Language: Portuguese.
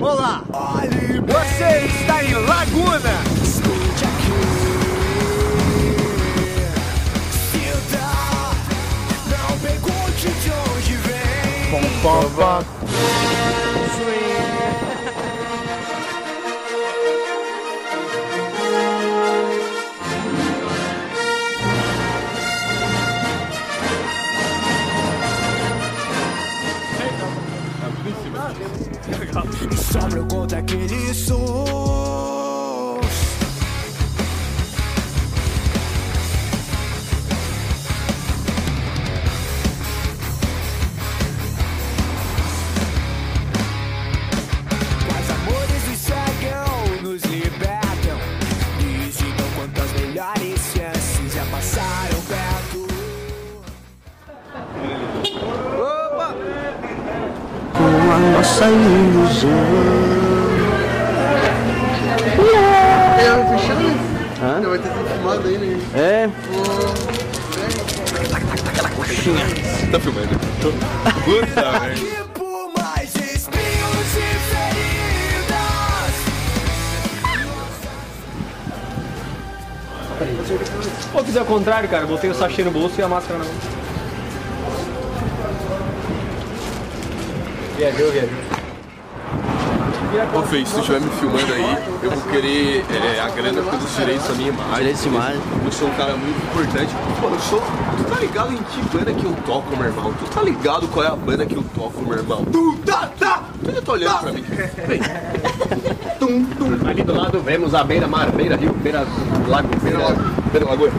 Olá! Você está em Laguna! Escute aqui. Não pergunte de onde vem. Pom, pom, pom. Sobra contra aqueles sons. Nossa ilusão. É, fechando. Hã? Vai ter sido filmado aí, né? É, Tá filmando? Puta e feridas. Pô, fiz ao contrário, cara. Botei o sachê no bolso e a máscara na mão. Viajou, viajou. Ô Fê, se tu estiver me filmando aí, eu vou querer é, a grana pelos direitos da minha imagem. Direitos de imagem. Eu sou um cara muito importante. Pô, eu sou. Tu tá ligado em que banda que eu toco, meu irmão? Tu tá ligado qual é a banda que eu toco, meu irmão? Tu tá, tá! Tu já tá olhando pra mim. Vem. Tum, tum. Ali do lado vemos a beira-mar, beira-rio, beira-lago, beira-lago. Beira Lagoa.